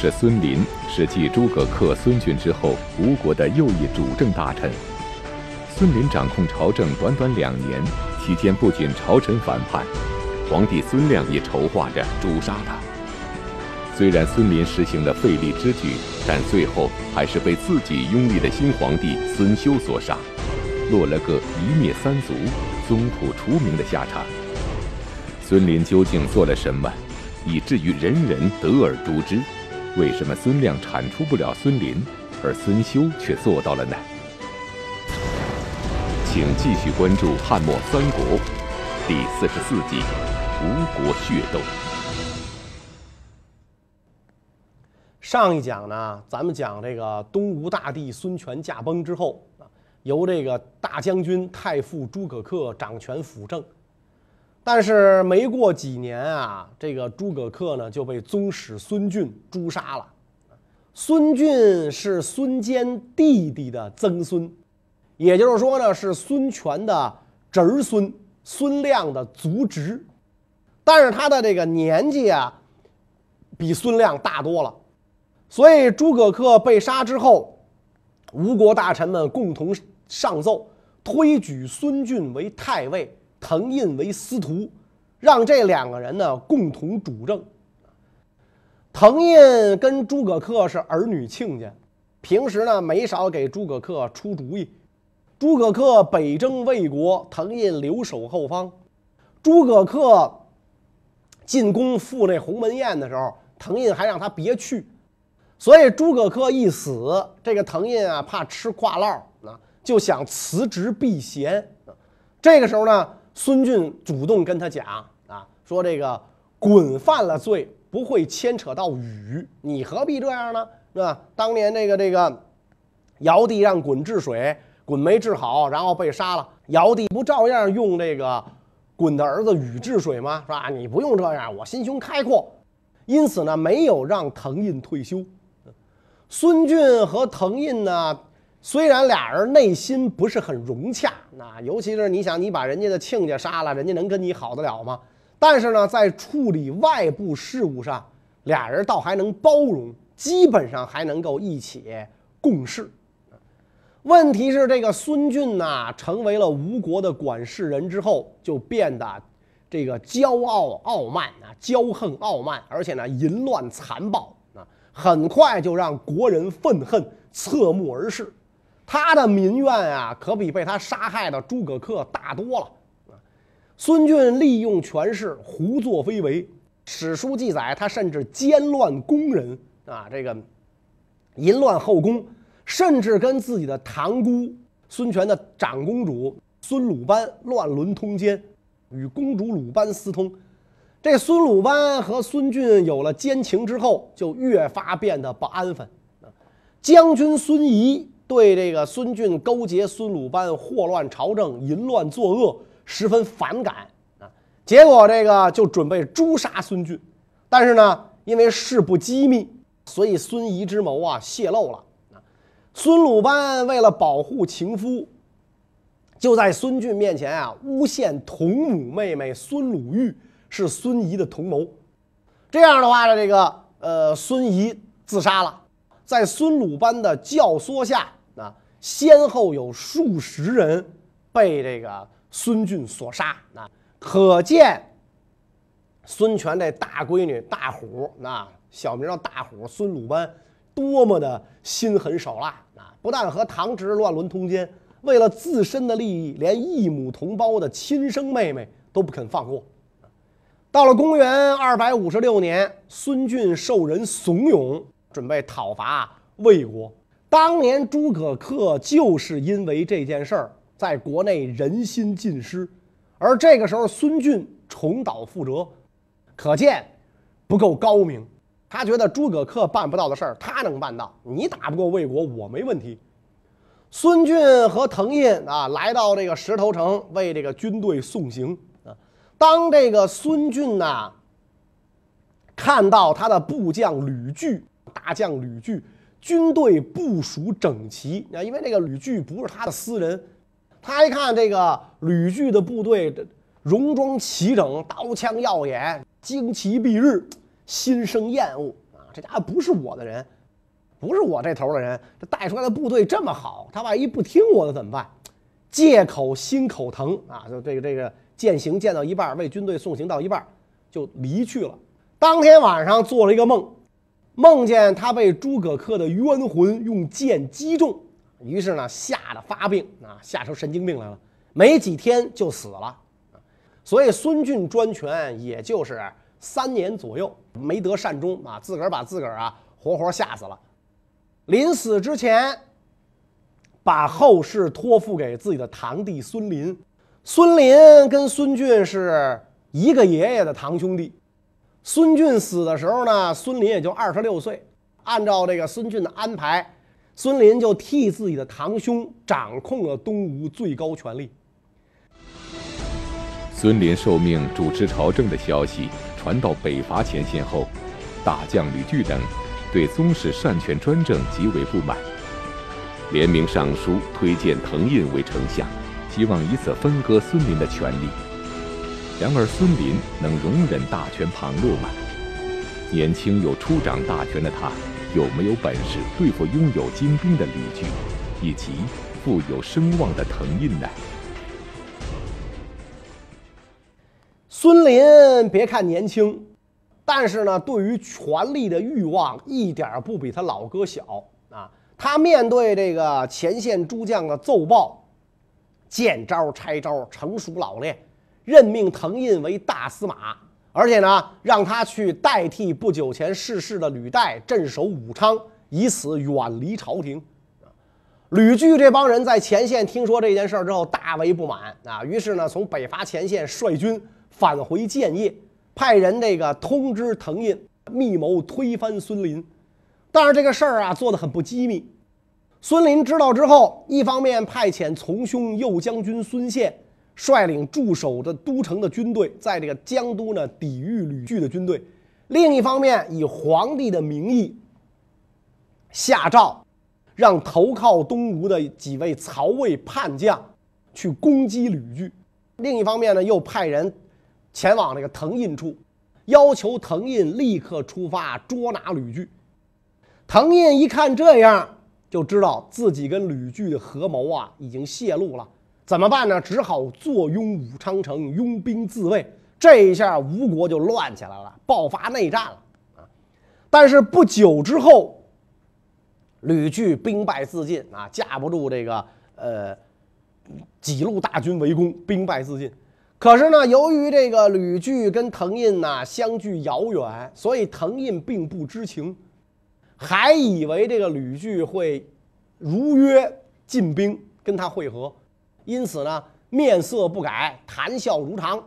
是孙林是继诸葛恪、孙峻之后吴国的又一主政大臣。孙林掌控朝政短短两年，期间不仅朝臣反叛，皇帝孙亮也筹划着诛杀他。虽然孙林实行了废立之举，但最后还是被自己拥立的新皇帝孙休所杀，落了个一灭三族、宗谱除名的下场。孙林究竟做了什么，以至于人人得而诛之？为什么孙亮铲除不了孙林，而孙休却做到了呢？请继续关注《汉末三国》第四十四集《吴国血斗》。上一讲呢，咱们讲这个东吴大帝孙权驾崩之后，由这个大将军太傅诸葛恪掌权辅政。但是没过几年啊，这个诸葛恪呢就被宗室孙峻诛杀了。孙峻是孙坚弟弟的曾孙，也就是说呢是孙权的侄孙，孙亮的族侄。但是他的这个年纪啊，比孙亮大多了。所以诸葛恪被杀之后，吴国大臣们共同上奏，推举孙峻为太尉，滕胤为司徒，让这两个人呢共同主政。滕胤跟诸葛恪是儿女亲家，平时呢没少给诸葛恪出主意。诸葛恪北征魏国，滕胤留守后方。诸葛恪进宫赴那鸿门宴的时候，滕胤还让他别去。所以诸葛恪一死，这个滕胤啊怕吃挂烙啊，就想辞职避嫌。这个时候呢，孙俊主动跟他讲啊，说这个鲧犯了罪，不会牵扯到禹，你何必这样呢？是吧？当年这个这个尧帝让鲧治水，鲧没治好，然后被杀了，尧帝不照样用这个鲧的儿子禹治水吗？是吧？你不用这样，我心胸开阔，因此呢，没有让藤印退休。孙俊和藤印呢，虽然俩人内心不是很融洽，那尤其是你想，你把人家的亲家杀了，人家能跟你好得了吗？但是呢，在处理外部事务上，俩人倒还能包容，基本上还能够一起共事。问题是，这个孙峻呢，成为了吴国的管事人之后，就变得这个骄傲傲慢啊，骄横傲慢，而且呢，淫乱残暴啊。很快就让国人愤恨，侧目而视。他的民怨啊，可比被他杀害的诸葛恪大多了。孙峻利用权势，胡作非为。史书记载，他甚至奸乱宫人啊，这个淫乱后宫，甚至跟自己的堂姑孙权的长公主孙鲁班乱伦通奸，与公主鲁班私通。这孙鲁班和孙峻有了奸情之后，就越发变得不安分。将军孙仪对这个孙俊勾结孙鲁班祸乱朝政、淫乱作恶十分反感啊，结果这个就准备诛杀孙俊。但是呢，因为事不机密，所以孙仪之谋啊泄露了。孙鲁班为了保护情夫，就在孙俊面前啊诬陷同母妹妹孙鲁玉。是孙仪的同谋，这样的话呢，这个呃，孙仪自杀了，在孙鲁班的教唆下，先后有数十人被这个孙俊所杀啊，可见孙权这大闺女大虎啊，小名叫大虎，孙鲁班多么的心狠手辣啊！不但和堂侄乱伦通奸，为了自身的利益，连异母同胞的亲生妹妹都不肯放过。到了公元二百五十六年，孙俊受人怂恿，准备讨伐魏国。当年诸葛恪就是因为这件事儿，在国内人心尽失。而这个时候，孙峻重蹈覆辙，可见不够高明。他觉得诸葛恪办不到的事儿，他能办到。你打不过魏国，我没问题。孙峻和滕胤啊，来到这个石头城，为这个军队送行啊。当这个孙峻呐看到他的部将吕据，大将吕据军队部署整齐啊，因为这个吕据不是他的私人，他一看这个吕据的部队戎装齐整，刀枪耀眼，旌旗蔽日，心生厌恶啊！这家伙不是我的人，不是我这头的人。这带出来的部队这么好，他万一不听我的怎么办？借口心口疼啊，就这个这个践行践到一半，为军队送行到一半，就离去了。当天晚上做了一个梦，梦见他被诸葛恪的冤魂用剑击中，于是呢吓得发病啊，吓出神经病来了，没几天就死了。所以孙峻专权也就是三年左右，没得善终啊，自个儿把自个儿啊活活吓死了。临死之前。把后事托付给自己的堂弟孙林，孙林跟孙俊是一个爷爷的堂兄弟。孙俊死的时候呢，孙林也就二十六岁。按照这个孙俊的安排，孙林就替自己的堂兄掌控了东吴最高权力。孙林受命主持朝政的消息传到北伐前线后，大将吕据等对宗室擅权专政极为不满。联名上书推荐滕胤为丞相，希望以此分割孙林的权力。然而孙林能容忍大权旁落吗？年轻又初掌大权的他，有没有本事对付拥有精兵的李据，以及富有声望的藤印呢？孙林别看年轻，但是呢，对于权力的欲望一点不比他老哥小啊。他面对这个前线诸将的奏报，见招拆招，成熟老练，任命滕胤为大司马，而且呢，让他去代替不久前逝世的吕岱镇守武昌，以此远离朝廷。吕据这帮人在前线听说这件事儿之后，大为不满啊，于是呢，从北伐前线率军返回建业，派人这个通知滕胤，密谋推翻孙林。但是这个事儿啊，做的很不机密。孙林知道之后，一方面派遣从兄右将军孙宪率领驻守的都城的军队，在这个江都呢抵御吕据的军队；另一方面，以皇帝的名义下诏，让投靠东吴的几位曹魏叛将去攻击吕据；另一方面呢，又派人前往这个滕胤处，要求滕胤立刻出发捉拿吕据。滕胤一看这样，就知道自己跟吕据的合谋啊已经泄露了，怎么办呢？只好坐拥武昌城，拥兵自卫。这一下，吴国就乱起来了，爆发内战了啊！但是不久之后，吕据兵败自尽啊，架不住这个呃几路大军围攻，兵败自尽。可是呢，由于这个吕据跟滕胤呐相距遥远，所以滕胤并不知情。还以为这个吕据会如约进兵跟他会合，因此呢面色不改，谈笑如常。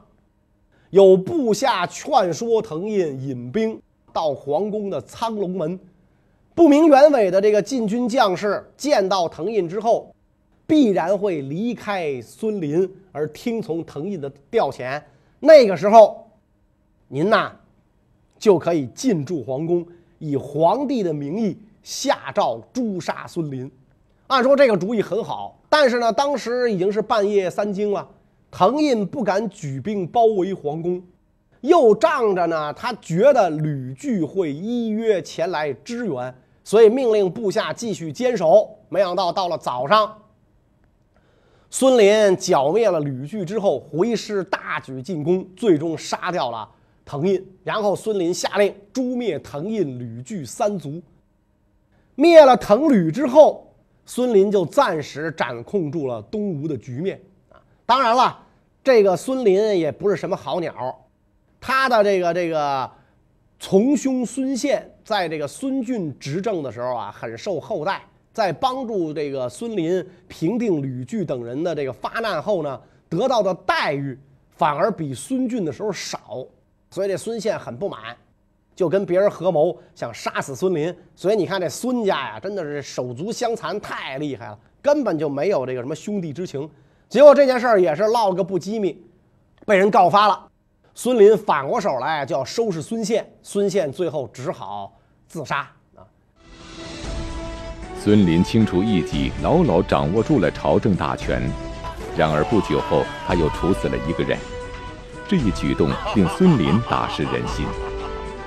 有部下劝说藤印引兵到皇宫的苍龙门，不明原委的这个禁军将士见到藤印之后，必然会离开孙林而听从藤印的调遣。那个时候，您呐就可以进驻皇宫。以皇帝的名义下诏诛杀孙林，按说这个主意很好，但是呢，当时已经是半夜三更了，藤胤不敢举兵包围皇宫，又仗着呢，他觉得吕据会依约前来支援，所以命令部下继续坚守。没想到到了早上，孙林剿灭了吕据之后，回师大举进攻，最终杀掉了。藤胤，然后孙林下令诛灭藤胤、吕据三族。灭了藤吕之后，孙林就暂时掌控住了东吴的局面啊。当然了，这个孙林也不是什么好鸟，他的这个这个从兄孙宪，在这个孙峻执政的时候啊，很受厚待，在帮助这个孙林平定吕据等人的这个发难后呢，得到的待遇反而比孙峻的时候少。所以这孙宪很不满，就跟别人合谋想杀死孙林。所以你看这孙家呀，真的是手足相残，太厉害了，根本就没有这个什么兄弟之情。结果这件事儿也是落个不机密，被人告发了。孙林反过手来就要收拾孙宪，孙宪最后只好自杀啊。孙林清除异己，牢牢掌握住了朝政大权。然而不久后，他又处死了一个人。这一举动令孙林大失人心。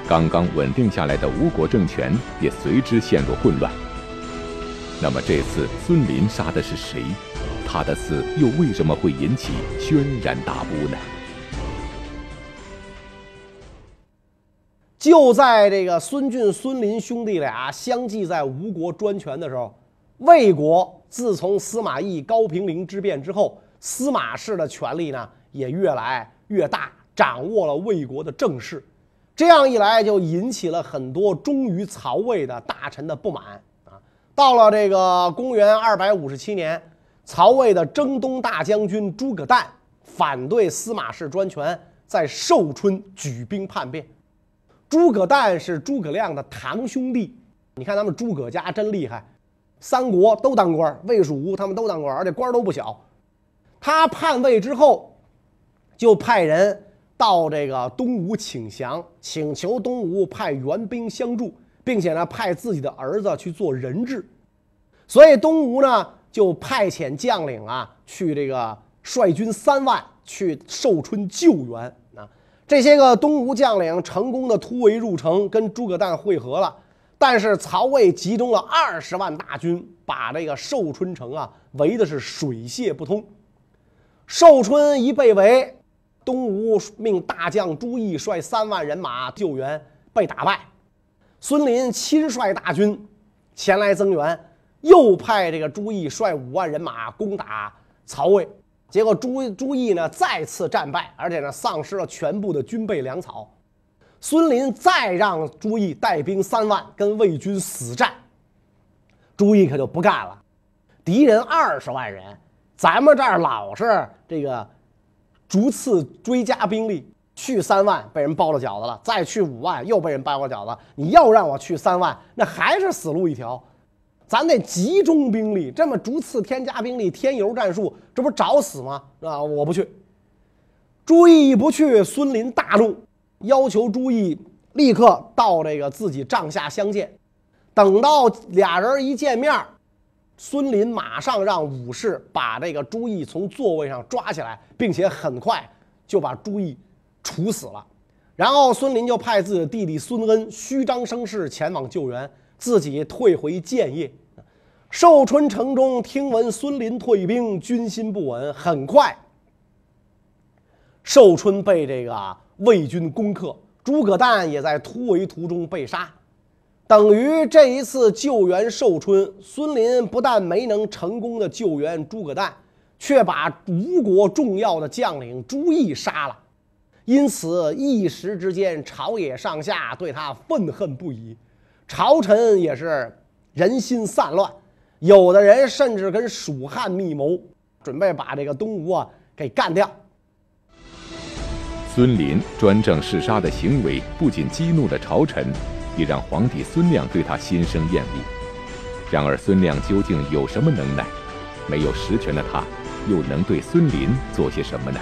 刚刚稳定下来的吴国政权也随之陷入混乱。那么这次孙林杀的是谁？他的死又为什么会引起轩然大波呢？就在这个孙俊、孙林兄弟俩相继在吴国专权的时候，魏国自从司马懿、高平陵之变之后，司马氏的权力呢也越来越大，掌握了魏国的政事。这样一来，就引起了很多忠于曹魏的大臣的不满啊。到了这个公元二百五十七年，曹魏的征东大将军诸葛诞反对司马氏专权，在寿春举兵叛变。诸葛诞是诸葛亮的堂兄弟，你看他们诸葛家真厉害，三国都当官，魏、蜀、吴他们都当官，而且官都不小。他叛魏之后，就派人。到这个东吴请降，请求东吴派援兵相助，并且呢派自己的儿子去做人质，所以东吴呢就派遣将领啊去这个率军三万去寿春救援啊。这些个东吴将领成功的突围入城，跟诸葛诞会合了。但是曹魏集中了二十万大军，把这个寿春城啊围的是水泄不通。寿春一被围。东吴命大将朱毅率三万人马救援，被打败。孙林亲率大军前来增援，又派这个朱毅率五万人马攻打曹魏。结果朱朱毅呢再次战败，而且呢丧失了全部的军备粮草。孙林再让朱毅带兵三万跟魏军死战，朱毅可就不干了。敌人二十万人，咱们这儿老是这个。逐次追加兵力，去三万被人包了饺子了，再去五万又被人包了饺子。你要让我去三万，那还是死路一条。咱得集中兵力，这么逐次添加兵力，添油战术，这不找死吗？啊，我不去。朱毅不去，孙林大怒，要求朱毅立刻到这个自己帐下相见。等到俩人一见面。孙林马上让武士把这个朱毅从座位上抓起来，并且很快就把朱毅处死了。然后孙林就派自己的弟弟孙恩虚张声势前往救援，自己退回建业。寿春城中听闻孙林退兵，军心不稳。很快，寿春被这个魏军攻克，诸葛诞也在突围途中被杀。等于这一次救援寿春，孙林不但没能成功的救援诸葛诞，却把吴国重要的将领朱毅杀了。因此一时之间，朝野上下对他愤恨不已，朝臣也是人心散乱，有的人甚至跟蜀汉密谋，准备把这个东吴啊给干掉。孙林专政嗜杀的行为，不仅激怒了朝臣。也让皇帝孙亮对他心生厌恶。然而，孙亮究竟有什么能耐？没有实权的他，又能对孙林做些什么呢？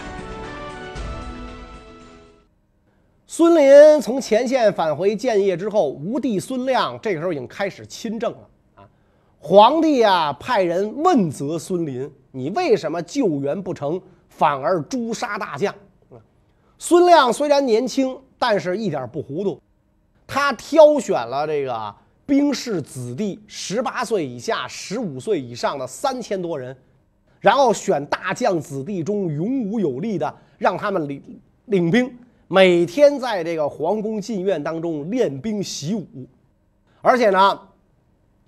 孙林从前线返回建业之后，吴帝孙亮这个时候已经开始亲政了啊！皇帝啊，派人问责孙林：“你为什么救援不成，反而诛杀大将？”孙亮虽然年轻，但是一点不糊涂。他挑选了这个兵士子弟，十八岁以下、十五岁以上的三千多人，然后选大将子弟中勇武有力的，让他们领领兵，每天在这个皇宫禁院当中练兵习武。而且呢，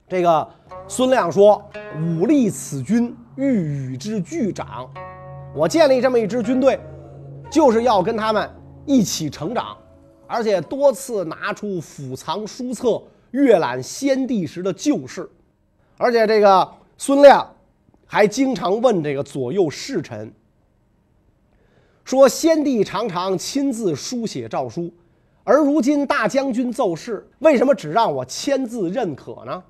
这个孙亮说：“武力此军，欲与之俱长。我建立这么一支军队，就是要跟他们一起成长。”而且多次拿出府藏书册阅览先帝时的旧事，而且这个孙亮还经常问这个左右侍臣说：“先帝常常亲自书写诏书，而如今大将军奏事，为什么只让我签字认可呢？”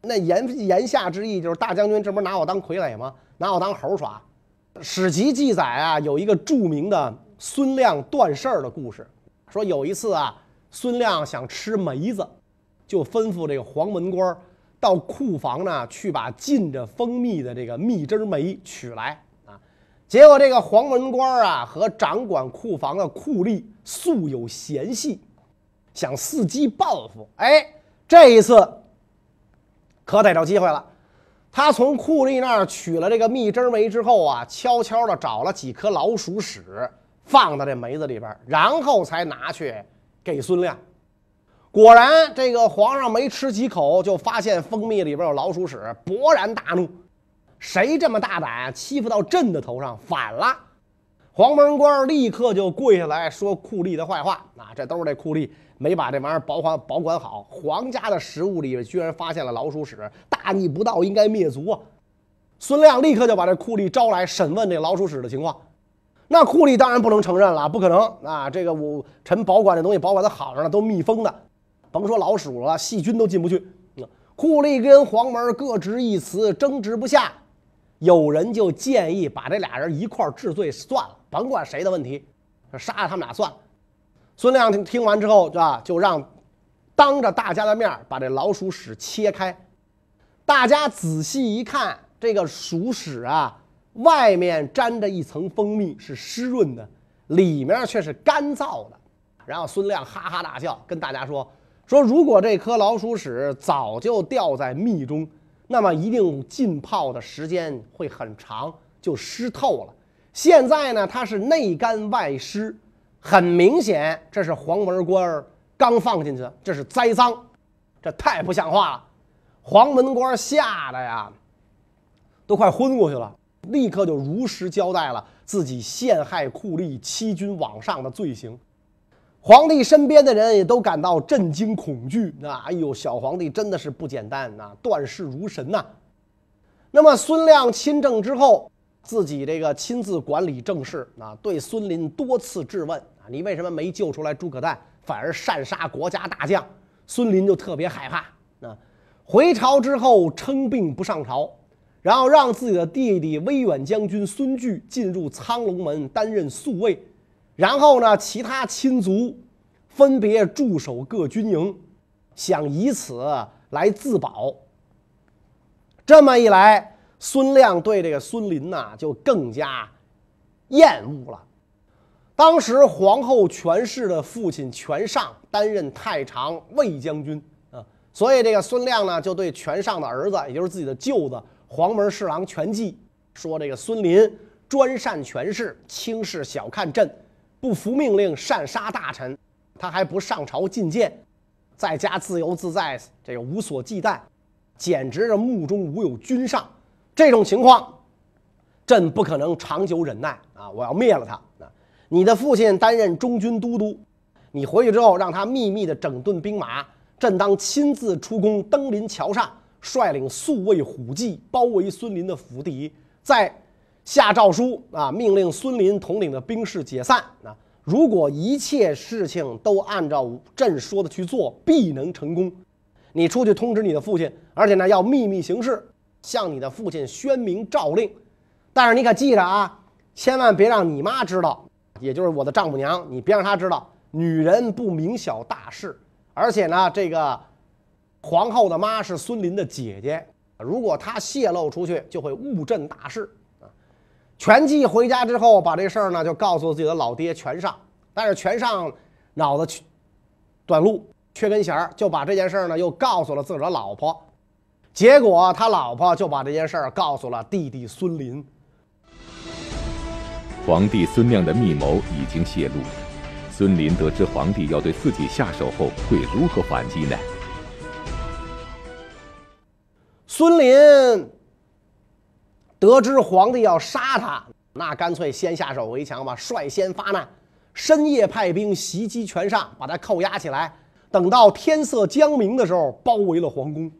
那言言下之意就是大将军这不是拿我当傀儡吗？拿我当猴耍？史籍记载啊，有一个著名的孙亮断事儿的故事。说有一次啊，孙亮想吃梅子，就吩咐这个黄门官到库房呢去把浸着蜂蜜的这个蜜汁梅取来啊。结果这个黄门官啊和掌管库房的库吏素有嫌隙，想伺机报复。哎，这一次可逮着机会了。他从库利那儿取了这个蜜汁梅之后啊，悄悄地找了几颗老鼠屎放到这梅子里边，然后才拿去给孙亮。果然，这个皇上没吃几口，就发现蜂蜜里边有老鼠屎，勃然大怒：“谁这么大胆，欺负到朕的头上？反了！”黄门官立刻就跪下来说库利的坏话。啊，这都是这库利没把这玩意儿保管保管好，皇家的食物里居然发现了老鼠屎，大逆不道，应该灭族啊！孙亮立刻就把这库利招来审问这老鼠屎的情况。那库利当然不能承认了，不可能啊！这个我臣保管这东西保管的好着呢，都密封的，甭说老鼠了，细菌都进不去。库利跟黄门各执一词，争执不下。有人就建议把这俩人一块治罪算了，甭管谁的问题，杀了他们俩算了。孙亮听听完之后，啊，就让当着大家的面把这老鼠屎切开。大家仔细一看，这个鼠屎啊，外面沾着一层蜂蜜，是湿润的，里面却是干燥的。然后孙亮哈哈大笑，跟大家说：“说如果这颗老鼠屎早就掉在蜜中。”那么一定浸泡的时间会很长，就湿透了。现在呢，它是内干外湿，很明显，这是黄门官儿刚放进去，这是栽赃，这太不像话了。黄门官吓得呀，都快昏过去了，立刻就如实交代了自己陷害酷吏、欺君罔上的罪行。皇帝身边的人也都感到震惊恐惧。那哎呦，小皇帝真的是不简单呐，断事如神呐。那么孙亮亲政之后，自己这个亲自管理政事啊，对孙林多次质问啊，你为什么没救出来诸葛诞，反而擅杀国家大将？孙林就特别害怕啊。回朝之后称病不上朝，然后让自己的弟弟威远将军孙据进入苍龙门担任宿卫。然后呢，其他亲族分别驻守各军营，想以此来自保。这么一来，孙亮对这个孙林呐就更加厌恶了。当时皇后权氏的父亲权尚担任太常卫将军啊，所以这个孙亮呢就对权尚的儿子，也就是自己的舅子黄门侍郎权济说：“这个孙林专擅权势，轻视小看朕。”不服命令，擅杀大臣，他还不上朝觐见，在家自由自在，这个无所忌惮，简直是目中无有君上。这种情况，朕不可能长久忍耐啊！我要灭了他！你的父亲担任中军都督，你回去之后让他秘密的整顿兵马，朕当亲自出宫登临桥上，率领宿卫虎骑包围孙林的府邸，在。下诏书啊，命令孙林统领的兵士解散啊！如果一切事情都按照朕说的去做，必能成功。你出去通知你的父亲，而且呢要秘密行事，向你的父亲宣明诏令。但是你可记着啊，千万别让你妈知道，也就是我的丈母娘，你别让她知道。女人不明晓大事，而且呢，这个皇后的妈是孙林的姐姐，如果她泄露出去，就会误朕大事。啊！全季回家之后，把这事儿呢就告诉自己的老爹全上，但是全上脑子短路，缺根弦儿，就把这件事儿呢又告诉了自个儿老婆，结果他老婆就把这件事儿告诉了弟弟孙林。皇帝孙亮的密谋已经泄露，孙林得知皇帝要对自己下手后，会如何反击呢？孙林。得知皇帝要杀他，那干脆先下手为强吧，率先发难，深夜派兵袭击全上，把他扣押起来。等到天色将明的时候，包围了皇宫。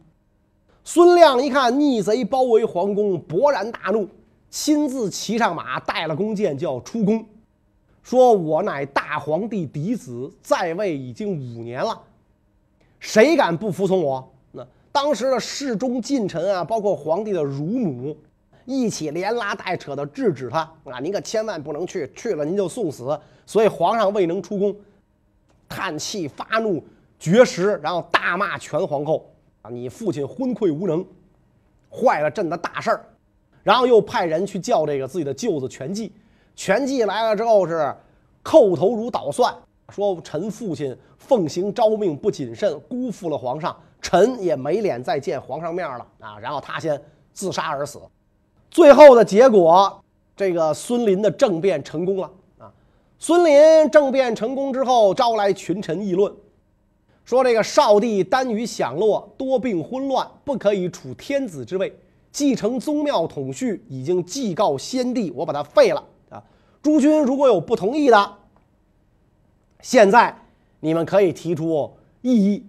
孙亮一看逆贼包围皇宫，勃然大怒，亲自骑上马，带了弓箭就要出宫，说：“我乃大皇帝嫡子，在位已经五年了，谁敢不服从我？”当时的侍中近臣啊，包括皇帝的乳母。一起连拉带扯的制止他啊！您可千万不能去，去了您就送死。所以皇上未能出宫，叹气发怒绝食，然后大骂全皇后啊！你父亲昏聩无能，坏了朕的大事儿。然后又派人去叫这个自己的舅子全季。全季来了之后是叩头如捣蒜说臣父亲奉行诏命不谨慎，辜负了皇上，臣也没脸再见皇上面了啊！然后他先自杀而死。最后的结果，这个孙林的政变成功了啊！孙林政变成功之后，招来群臣议论，说这个少帝耽于享乐，多病昏乱，不可以处天子之位。继承宗庙统序已经祭告先帝，我把他废了啊！诸君如果有不同意的，现在你们可以提出异议！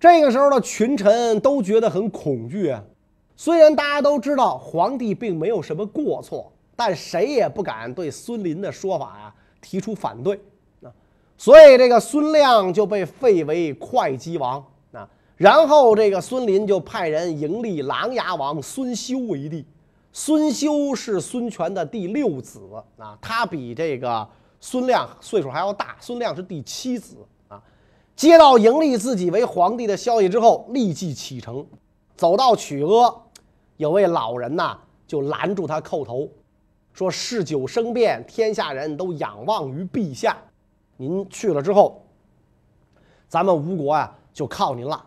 这个时候的群臣都觉得很恐惧啊。虽然大家都知道皇帝并没有什么过错，但谁也不敢对孙林的说法呀提出反对啊。所以这个孙亮就被废为会稽王啊。然后这个孙林就派人迎立琅琊王孙休为帝。孙休是孙权的第六子啊，他比这个孙亮岁数还要大。孙亮是第七子。接到迎立自己为皇帝的消息之后，立即启程，走到曲阿，有位老人呐就拦住他叩头，说：“事久生变，天下人都仰望于陛下，您去了之后，咱们吴国啊就靠您了。”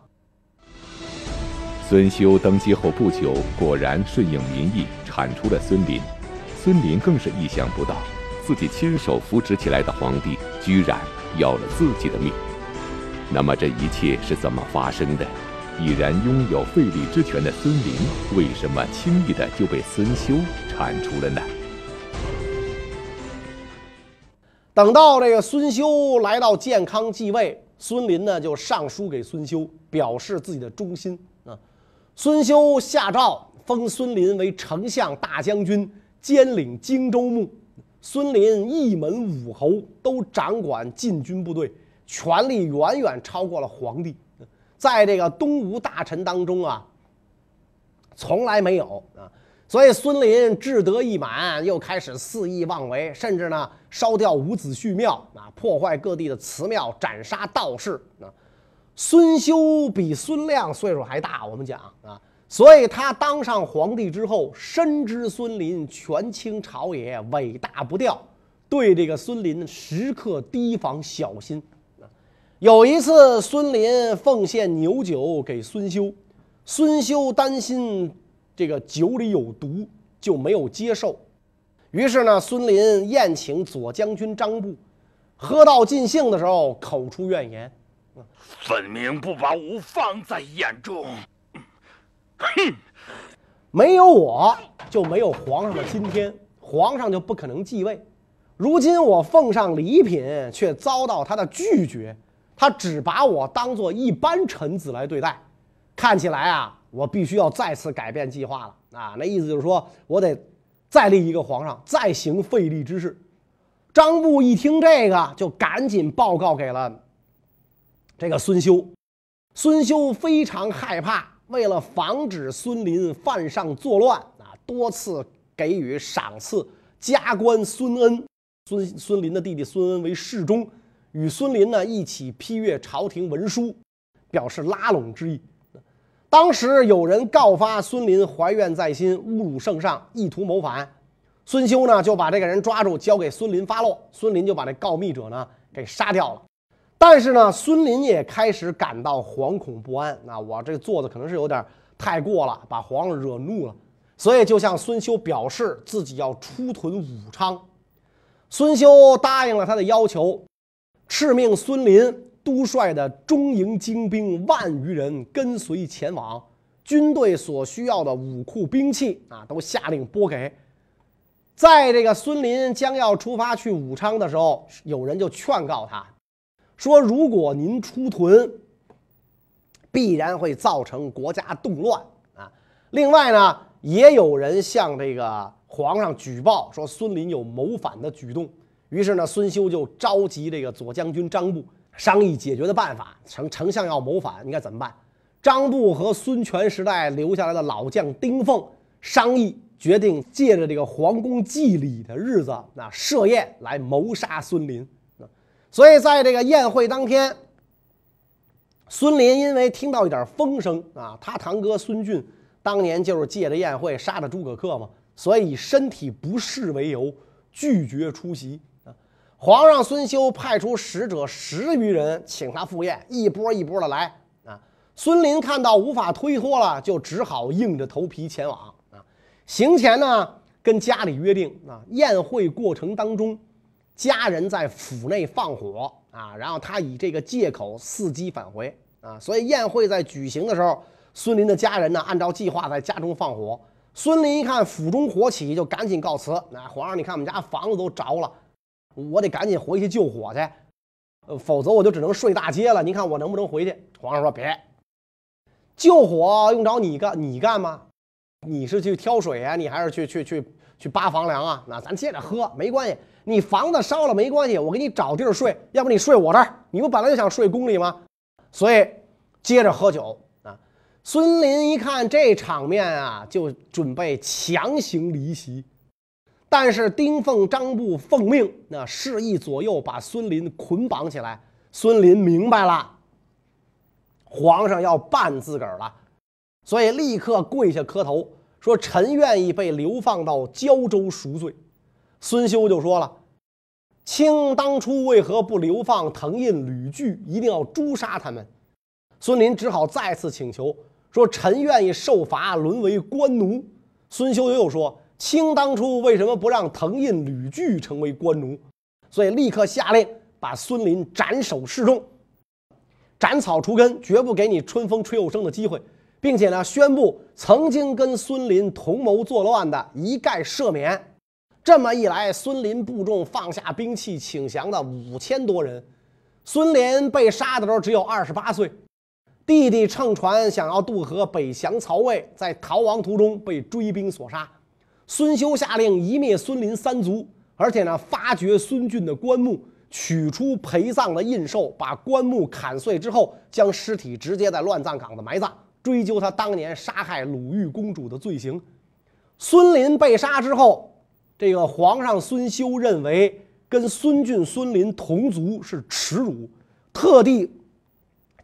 孙休登基后不久，果然顺应民意，铲除了孙林。孙林更是意想不到，自己亲手扶植起来的皇帝，居然要了自己的命。那么这一切是怎么发生的？已然拥有废立之权的孙林，为什么轻易的就被孙休铲除了呢？等到这个孙休来到建康继位，孙林呢就上书给孙休，表示自己的忠心啊。孙休下诏封孙林为丞相、大将军，兼领荆州牧。孙林一门五侯，都掌管禁军部队，权力远远超过了皇帝。在这个东吴大臣当中啊，从来没有啊。所以孙林志得意满，又开始肆意妄为，甚至呢烧掉伍子胥庙啊，破坏各地的祠庙，斩杀道士啊。孙休比孙亮岁数还大，我们讲啊，所以他当上皇帝之后，深知孙林权倾朝野，尾大不掉，对这个孙林时刻提防小心。有一次，孙林奉献牛酒给孙修，孙修担心这个酒里有毒，就没有接受。于是呢，孙林宴请左将军张布，喝到尽兴的时候，口出怨言。分明不把吾放在眼中，哼！没有我就没有皇上的今天，皇上就不可能继位。如今我奉上礼品，却遭到他的拒绝，他只把我当做一般臣子来对待。看起来啊，我必须要再次改变计划了啊！那意思就是说我得再立一个皇上，再行废立之事。张布一听这个，就赶紧报告给了。这个孙休，孙休非常害怕，为了防止孙林犯上作乱啊，多次给予赏赐，加官孙恩。孙孙林的弟弟孙恩为侍中，与孙林呢一起批阅朝廷文书，表示拉拢之意。当时有人告发孙林怀怨在心，侮辱圣上，意图谋反。孙休呢就把这个人抓住，交给孙林发落。孙林就把这告密者呢给杀掉了。但是呢，孙林也开始感到惶恐不安。那我这做的可能是有点太过了，把皇上惹怒了，所以就向孙修表示自己要出屯武昌。孙修答应了他的要求，敕命孙林督率的中营精兵万余人跟随前往，军队所需要的武库兵器啊，都下令拨给。在这个孙林将要出发去武昌的时候，有人就劝告他。说：“如果您出屯，必然会造成国家动乱啊！另外呢，也有人向这个皇上举报说孙林有谋反的举动。于是呢，孙休就召集这个左将军张布商议解决的办法。丞丞相要谋反，应该怎么办？张布和孙权时代留下来的老将丁奉商议，决定借着这个皇宫祭礼的日子，那设宴来谋杀孙林。”所以，在这个宴会当天，孙林因为听到一点风声啊，他堂哥孙俊当年就是借着宴会杀的诸葛恪嘛，所以以身体不适为由拒绝出席。皇上孙休派出使者十余人，请他赴宴，一波一波的来啊。孙林看到无法推脱了，就只好硬着头皮前往啊。行前呢，跟家里约定啊，宴会过程当中，家人在府内放火啊，然后他以这个借口伺机返回啊。所以宴会在举行的时候，孙林的家人呢，按照计划在家中放火。孙林一看府中火起，就赶紧告辞。那皇上，你看我们家房子都着了。我得赶紧回去救火去，呃，否则我就只能睡大街了。您看我能不能回去？皇上说别，救火用着你干，你干吗？你是去挑水啊？你还是去去去去扒房梁啊？那咱接着喝没关系。你房子烧了没关系，我给你找地儿睡。要不你睡我这儿？你不本来就想睡宫里吗？所以接着喝酒啊。孙林一看这场面啊，就准备强行离席。但是丁奉、张布奉命，那示意左右把孙林捆绑起来。孙林明白了，皇上要办自个儿了，所以立刻跪下磕头，说：“臣愿意被流放到胶州赎罪。”孙修就说了：“卿当初为何不流放藤印、吕据，一定要诛杀他们？”孙林只好再次请求说：“臣愿意受罚，沦为官奴。”孙休又说。卿当初为什么不让藤胤、吕据成为官奴？所以立刻下令把孙林斩首示众，斩草除根，绝不给你春风吹又生的机会，并且呢，宣布曾经跟孙林同谋作乱的一概赦免。这么一来，孙林部众放下兵器请降的五千多人。孙连被杀的时候只有二十八岁，弟弟乘船想要渡河北降曹魏，在逃亡途中被追兵所杀。孙休下令一灭孙林三族，而且呢，发掘孙俊的棺木，取出陪葬的印绶，把棺木砍碎之后，将尸体直接在乱葬岗子埋葬，追究他当年杀害鲁豫公主的罪行。孙林被杀之后，这个皇上孙休认为跟孙俊、孙林同族是耻辱，特地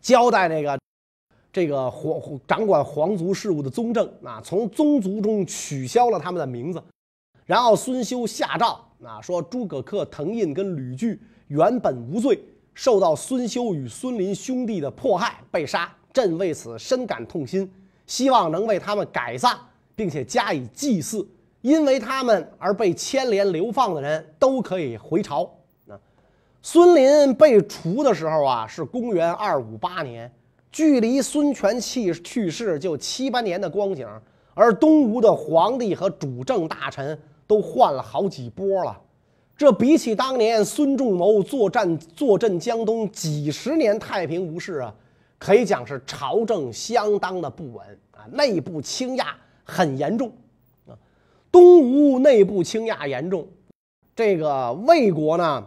交代那个。这个皇掌管皇族事务的宗正啊，从宗族中取消了他们的名字，然后孙休下诏啊，说诸葛恪、滕胤跟吕据原本无罪，受到孙休与孙林兄弟的迫害被杀，朕为此深感痛心，希望能为他们改葬，并且加以祭祀，因为他们而被牵连流放的人都可以回朝。啊，孙林被除的时候啊，是公元二五八年。距离孙权去去世就七八年的光景，而东吴的皇帝和主政大臣都换了好几波了。这比起当年孙仲谋作战坐镇江东几十年太平无事啊，可以讲是朝政相当的不稳啊，内部倾轧很严重啊。东吴内部倾轧严重，这个魏国呢，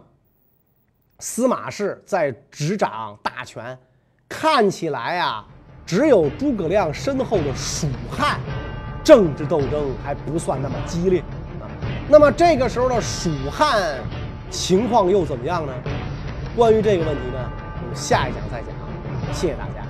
司马氏在执掌大权。看起来啊，只有诸葛亮身后的蜀汉，政治斗争还不算那么激烈啊。那么这个时候的蜀汉情况又怎么样呢？关于这个问题呢，我们下一讲再讲。谢谢大家。